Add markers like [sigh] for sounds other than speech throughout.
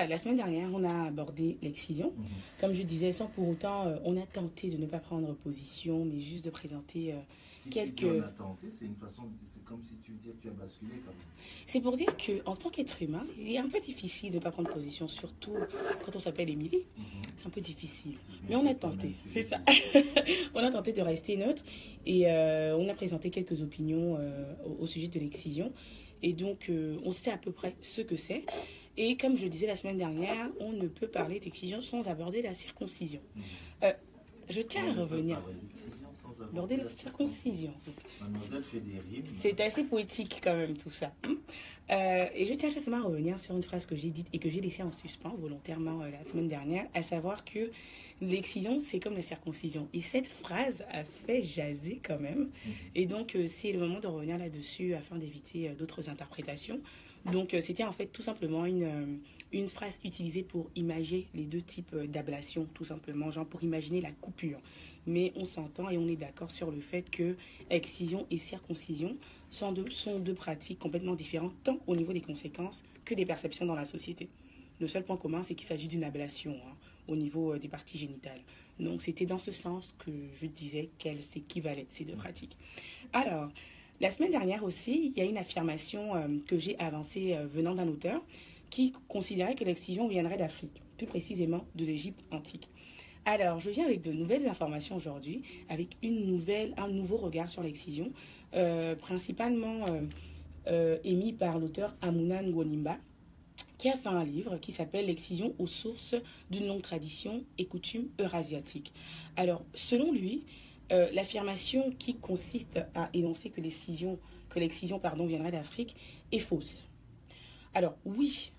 Ça, la semaine dernière, on a abordé l'excision. Mhm. Comme je disais, sans pour autant, euh, on a tenté de ne pas prendre position, mais juste de présenter. euh, Si quelques- tu dis on a tenté, c'est une façon, c'est comme si tu disais que tu as basculé quand même. C'est pour dire qu'en tant qu'être humain, il est un peu difficile de ne pas prendre position, surtout quand on s'appelle Émilie. Mhm. C'est un peu difficile. Mais on a tenté, c'est ça. [laughs] on a tenté de rester neutre et euh, on a présenté quelques opinions au, au sujet de l'excision. Et donc, on sait à peu près ce que c'est. Et comme je le disais la semaine dernière, on ne peut parler d'excision sans aborder la circoncision. Mhm. Je tiens On à revenir. Aborder la circoncision. C'est assez poétique quand même tout ça. hein. Euh, et je tiens justement à revenir sur une phrase que j'ai dite et que j'ai laissée en suspens volontairement euh, la semaine dernière, à savoir que l'excision, c'est comme la circoncision. Et cette phrase a fait jaser quand même. Mhm. Et donc, euh, c'est le moment de revenir là-dessus afin d'éviter euh, d'autres interprétations. Donc, euh, c'était en fait tout simplement une, euh, une phrase utilisée pour imager les deux types euh, d'ablation, tout simplement, genre pour imaginer la coupure. Mais on s'entend et on est d'accord sur le fait que excision et circoncision sont deux, sont deux pratiques complètement différentes, tant au niveau des conséquences que des perceptions dans la société. Le seul point commun, c'est qu'il s'agit d'une ablation hein, au niveau des parties génitales. Donc, c'était dans ce sens que je disais qu'elles s'équivalaient, ces deux pratiques. Alors, la semaine dernière aussi, il y a une affirmation euh, que j'ai avancée euh, venant d'un auteur qui considérait que l'excision viendrait d'Afrique, plus précisément de l'Égypte antique. Alors, je viens avec de nouvelles informations aujourd'hui, avec une nouvelle, un nouveau regard sur l'excision, euh, principalement émis par l'auteur Amuna Ngwanimba, qui a fait un livre qui s'appelle L'excision aux sources d'une longue tradition et coutume eurasiatique. Alors, selon lui, euh, l'affirmation qui consiste à énoncer que l'excision, que l'excision pardon, viendrait d'Afrique est fausse. Alors, oui,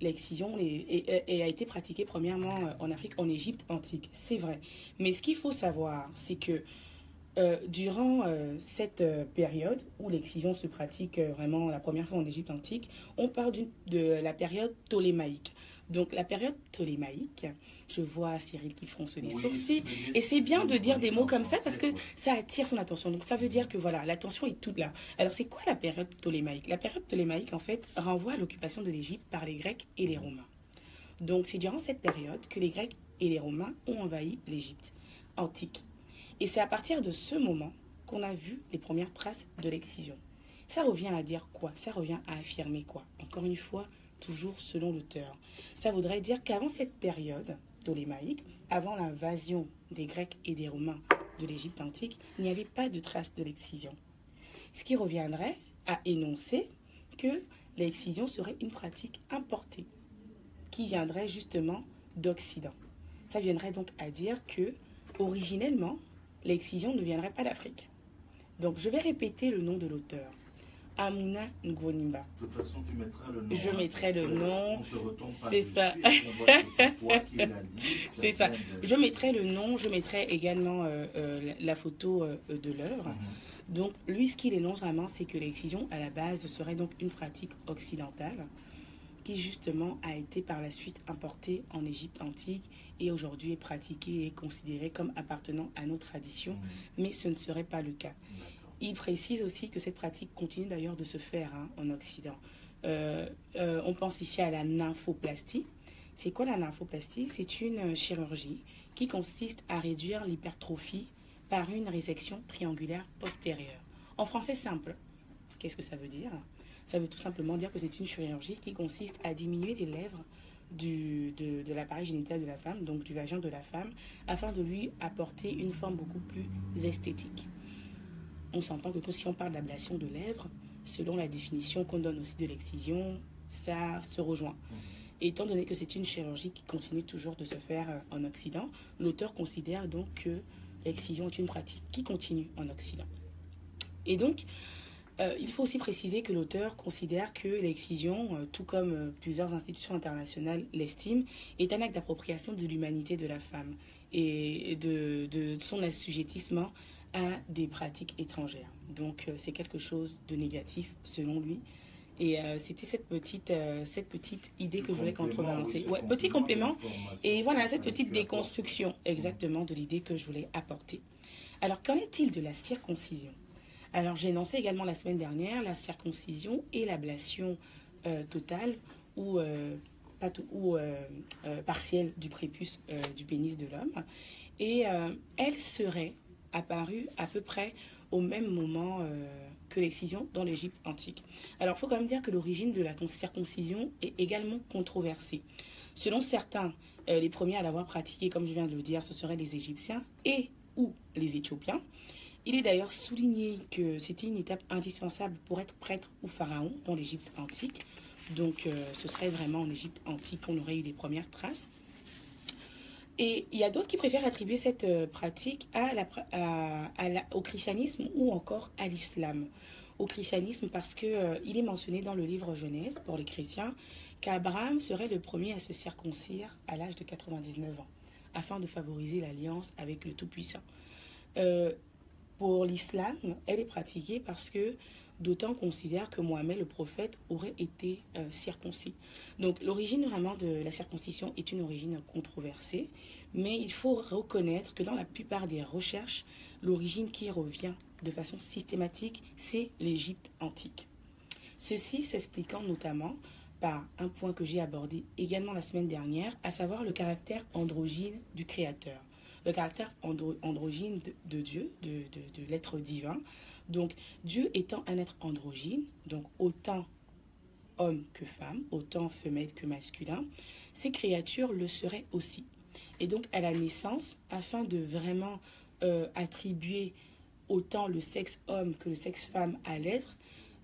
l'excision a été pratiquée premièrement euh, en Afrique, en Égypte antique, c'est vrai. Mais ce qu'il faut savoir, c'est que euh, durant cette période où l'excision se pratique vraiment la première fois en Égypte antique, on parle de la période ptolémaïque. Donc la période ptolémaïque, je vois Cyril qui fronce les Oui, sourcils, et c'est bien de dire des mots comme ça parce que ça attire son attention. Donc ça veut dire que voilà, l'attention est toute là. Alors c'est quoi la période ptolémaïque? La période ptolémaïque, en fait, renvoie à l'occupation de l'Égypte par les Grecs et les Romains. Donc c'est durant cette période que les Grecs et les Romains ont envahi l'Égypte antique. Et c'est à partir de ce moment qu'on a vu les premières traces de l'excision. Ça revient à dire quoi? Ça revient à affirmer quoi? Encore une fois, toujours selon l'auteur. Ça voudrait dire qu'avant cette période ptolémaïque, avant l'invasion des Grecs et des Romains de l'Égypte antique, il n'y avait pas de traces de l'excision. Ce qui reviendrait à énoncer que l'excision serait une pratique importée qui viendrait justement d'Occident. Ça viendrait donc à dire que originellement, l'excision ne viendrait pas d'Afrique. Donc je vais répéter le nom de l'auteur. Amuna Ngwonimba. De toute façon, tu mettras le nom. Je mettrai le nom. C'est [laughs] ça. c'est ça. Je mettrai le nom, je mettrai également euh, euh, la- photo euh, de l'œuvre. Mhm. Donc, lui, ce qu'il énonce vraiment, c'est que l'excision, à la base, serait donc une pratique occidentale qui, justement, a été par la suite importée en Égypte antique et aujourd'hui est pratiquée et considérée comme appartenant à nos traditions, Mhm. mais ce ne serait pas le cas. Il précise aussi que cette pratique continue d'ailleurs de se faire hein, en Occident. Euh, euh, on pense ici à la nymphoplastie. C'est quoi la nymphoplastie C'est une euh, chirurgie qui consiste à réduire l'hypertrophie par une résection triangulaire postérieure. En français simple, qu'est-ce que ça veut dire? Ça veut tout simplement dire que c'est une chirurgie qui consiste à diminuer les lèvres de, de l'appareil génital de la femme, donc du vagin de la femme, afin de lui apporter une forme beaucoup plus esthétique on s'entend que si on parle d'ablation de lèvres, selon la définition qu'on donne aussi de l'excision, ça se rejoint. Et étant donné que c'est une chirurgie qui continue toujours de se faire euh, en Occident, l'auteur considère donc que l'excision est une pratique qui continue en Occident. Et donc, euh, il faut aussi préciser que l'auteur considère que l'excision, euh, tout comme euh, plusieurs institutions internationales l'estiment, est un acte d'appropriation de l'humanité de la femme et de, de son assujettissement à des pratiques étrangères. Donc euh, c'est quelque chose de négatif selon lui. Et euh, c'était cette petite, euh, cette petite idée que je voulais contrebalancer. Ouais, petit complément. Et voilà, cette petite déconstruction exactement de l'idée que je voulais apporter. Alors, qu'en est-il de la circoncision? Alors, j'ai énoncé également la semaine dernière la circoncision et l'ablation euh, totale ou euh, ou partielle du prépuce du pénis de l'homme. Et elle serait apparue à peu près au même moment que l'excision dans l'Égypte antique. Alors, il faut quand même dire que l'origine de la circoncision est également controversée. Selon certains, euh, les premiers à l'avoir pratiquée, comme je viens de le dire, ce seraient les Égyptiens et ou les Éthiopiens. Il est d'ailleurs souligné que c'était une étape indispensable pour être prêtre ou pharaon dans l'Égypte antique. Donc, euh, ce serait vraiment en Égypte antique qu'on aurait eu les premières traces. Et il y a d'autres qui préfèrent attribuer cette euh, pratique au christianisme ou encore à l'islam. Au christianisme parce qu'il euh, est mentionné dans le livre Genèse pour les chrétiens qu'Abraham serait le premier à se circoncire à l'âge de 99 ans afin de favoriser l'alliance avec le Tout-Puissant. Euh, pour l'islam, elle est pratiquée parce que d'autant considère que Mohamed le prophète aurait été euh, circoncis. Donc l'origine vraiment de la circoncision est une origine controversée, mais il faut reconnaître que dans la plupart des recherches, l'origine qui revient de façon systématique, c'est l'Égypte antique. Ceci s'expliquant notamment par un point que j'ai abordé également la semaine dernière, à savoir le caractère androgyne du Créateur, le caractère androgyne de, Dieu, de l'être divin, donc Dieu étant un être androgyne, donc autant homme que femme, autant femelle que masculin, ces créatures le seraient aussi. Et donc à la naissance, afin de vraiment euh, attribuer autant le sexe homme que le sexe femme à l'être,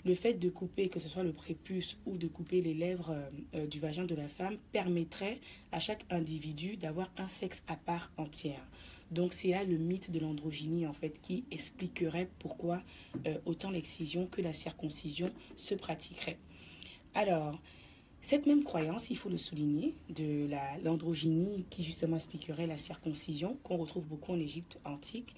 le fait de couper, que ce soit le prépuce ou de couper les lèvres euh, euh, du vagin de la femme, permettrait à chaque individu d'avoir un sexe à part entière. Donc c'est là le mythe de l'androgynie en fait qui expliquerait pourquoi euh, autant l'excision que la circoncision se pratiqueraient. Alors, cette même croyance, il faut le souligner, de l'androgynie qui justement expliquerait la circoncision, qu'on retrouve beaucoup en Égypte antique,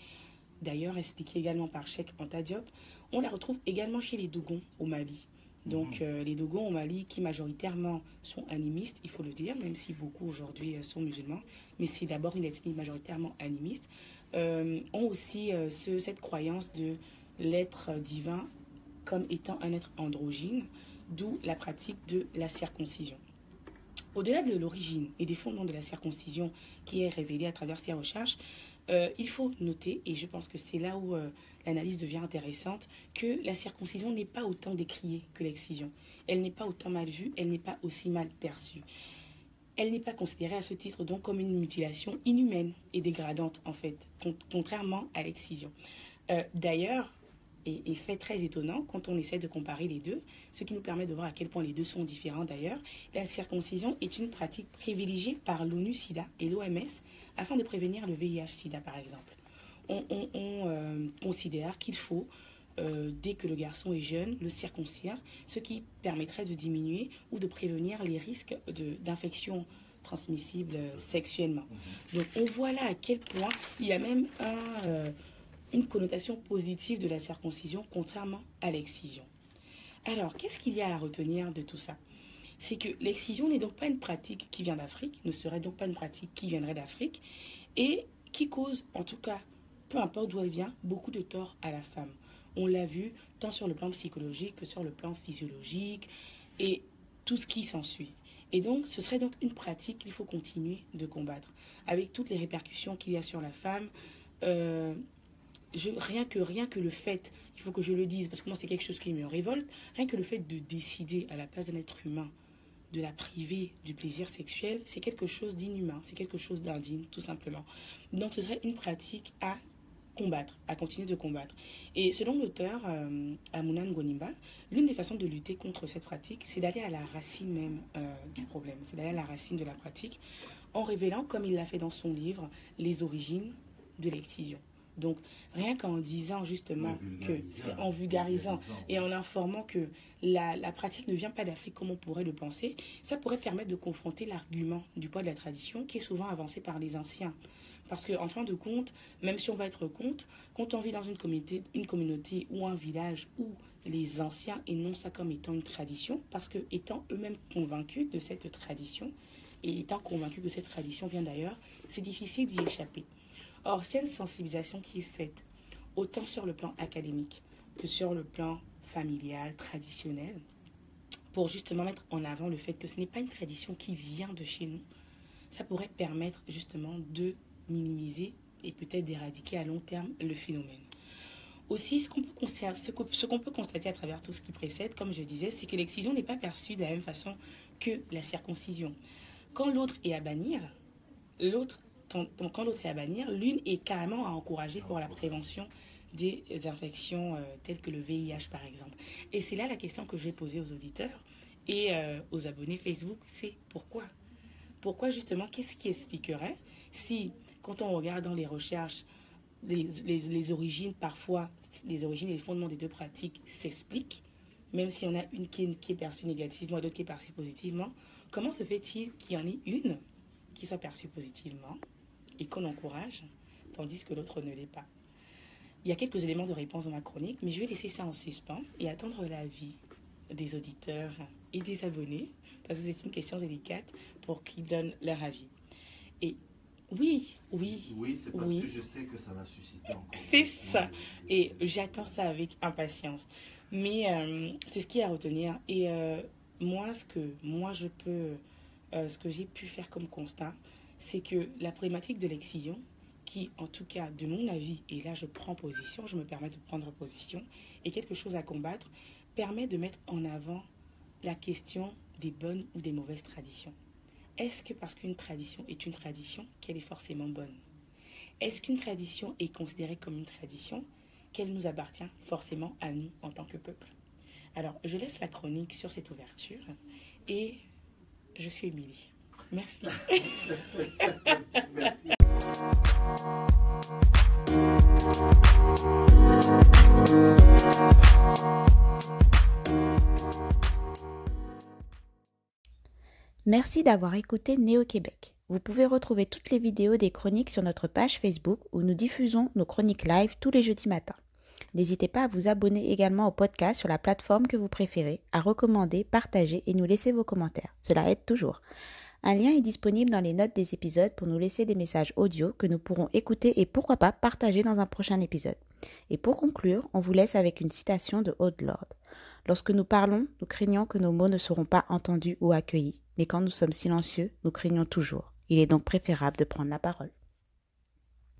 d'ailleurs expliquée également par Sheikh Antadiop, on la retrouve également chez les Dogons au Mali. Donc mhm. euh, les Dogons au Mali qui majoritairement sont animistes, il faut le dire, même si beaucoup aujourd'hui euh, sont musulmans, mais c'est d'abord une ethnie majoritairement animiste, euh, ont aussi cette croyance de l'être divin comme étant un être androgyne, d'où la pratique de la circoncision. Au-delà de l'origine et des fondements de la circoncision qui est révélée à travers ces recherches, il faut noter, et je pense que c'est là où l'analyse devient intéressante, que la circoncision n'est pas autant décriée que l'excision. Elle n'est pas autant mal vue, elle n'est pas aussi mal perçue. Elle n'est pas considérée à ce titre donc comme une mutilation inhumaine et dégradante en fait, contrairement à l'excision. Euh, d'ailleurs, et, fait très étonnant quand on essaie de comparer les deux, ce qui nous permet de voir à quel point les deux sont différents d'ailleurs. La circoncision est une pratique privilégiée par l'ONU-SIDA et l'OMS afin de prévenir le VIH-SIDA par exemple on, euh, considère qu'il faut, euh, dès que le garçon est jeune, le circoncire, ce qui permettrait de diminuer ou de prévenir les risques d'infection transmissibles sexuellement. Mhm. Donc on voit là à quel point il y a même euh, une connotation positive de la circoncision, contrairement à l'excision. Alors, qu'est-ce qu'il y a à retenir de tout ça? C'est que l'excision n'est donc pas une pratique qui vient d'Afrique, ne serait donc pas une pratique qui viendrait d'Afrique, et qui cause, en tout cas peu importe d'où elle vient, beaucoup de tort à la femme. On l'a vu tant sur le plan psychologique que sur le plan physiologique et tout ce qui s'ensuit. Et donc, ce serait donc une pratique qu'il faut continuer de combattre, avec toutes les répercussions qu'il y a sur la femme. Euh, rien, que, rien que le fait, il faut que je le dise, parce que moi c'est quelque chose qui me révolte, rien que le fait de décider à la place d'un être humain de la priver du plaisir sexuel, c'est quelque chose d'inhumain, c'est quelque chose d'indigne, tout simplement. Donc ce serait une pratique à combattre, à continuer de combattre. Et selon l'auteur euh, Amunan Gonimba, l'une des façons de lutter contre cette pratique, c'est d'aller à la racine même euh, du problème, c'est d'aller à la racine de la pratique, en révélant, comme il l'a fait dans son livre, les origines de l'excision. Donc, rien qu'en disant justement que c'est en vulgarisant et en informant que la, la pratique ne vient pas d'Afrique comme on pourrait le penser, ça pourrait permettre de confronter l'argument du poids de la tradition qui est souvent avancé par les anciens. Parce qu'en fin de compte, même si on va être compte, quand on vit dans une communauté, une communauté ou un village où les anciens énoncent ça comme étant une tradition, parce que étant eux-mêmes convaincus de cette tradition, et étant convaincus que cette tradition vient d'ailleurs, c'est difficile d'y échapper. Or, c'est une sensibilisation qui est faite autant sur le plan académique que sur le plan familial, traditionnel. pour justement mettre en avant le fait que ce n'est pas une tradition qui vient de chez nous, ça pourrait permettre justement de minimiser et peut-être d'éradiquer à long terme le phénomène. Aussi, ce qu'on peut, ce peut constater à travers tout ce qui précède, comme je disais, c'est que l'excision n'est pas perçue de la même façon que la circoncision. Quand l'autre est à bannir, l'autre, quand l'autre est à bannir, l'une est carrément à encourager pour la prévention des infections euh, telles que le VIH par exemple. Et c'est là la question que je vais poser aux auditeurs et euh, aux abonnés Facebook, c'est pourquoi? Pourquoi justement Qu'est-ce qui expliquerait si, quand on regarde dans les recherches, les, les, origines, parfois, les origines et les fondements des deux pratiques s'expliquent, même si on a une qui est, qui est perçue négativement et l'autre qui est perçue positivement, comment se fait-il qu'il y en ait une qui soit perçue positivement? Et qu'on encourage, tandis que l'autre ne l'est pas Il y a quelques éléments de réponse dans ma chronique, mais je vais laisser ça en suspens et attendre l'avis des auditeurs et des abonnés, parce que c'est une question délicate pour qu'ils donnent leur avis. Et oui, oui. Oui, c'est parce que je sais que ça va susciter encore. C'est ça. Et j'attends ça avec impatience. Mais euh, c'est ce qui est à retenir. Et euh, moi, ce que moi je peux, euh, ce que j'ai pu faire comme constat, c'est que la problématique de l'excision, qui en tout cas de mon avis, et là je prends position, je me permets de prendre position, est quelque chose à combattre, permet de mettre en avant la question des bonnes ou des mauvaises traditions. Est-ce que parce qu'une tradition est une tradition, qu'elle est forcément bonne? Est-ce qu'une tradition est considérée comme une tradition, qu'elle nous appartient forcément à nous en tant que peuple? Alors, je laisse la chronique sur cette ouverture et je suis Émilie. Merci. Merci. D'avoir écouté Néo-Québec. Vous pouvez retrouver toutes les vidéos des chroniques sur notre page Facebook où nous diffusons nos chroniques live tous les jeudis matins. N'hésitez pas à vous abonner également au podcast sur la plateforme que vous préférez, à recommander, partager et nous laisser vos commentaires. Cela aide toujours. Un lien est disponible dans les notes des épisodes pour nous laisser des messages audio que nous pourrons écouter et pourquoi pas partager dans un prochain épisode. Et pour conclure, on vous laisse avec une citation de Haute Lord. Lorsque nous parlons, nous craignons que nos mots ne seront pas entendus ou accueillis mais quand nous sommes silencieux, nous craignons toujours. Il est donc préférable de prendre la parole.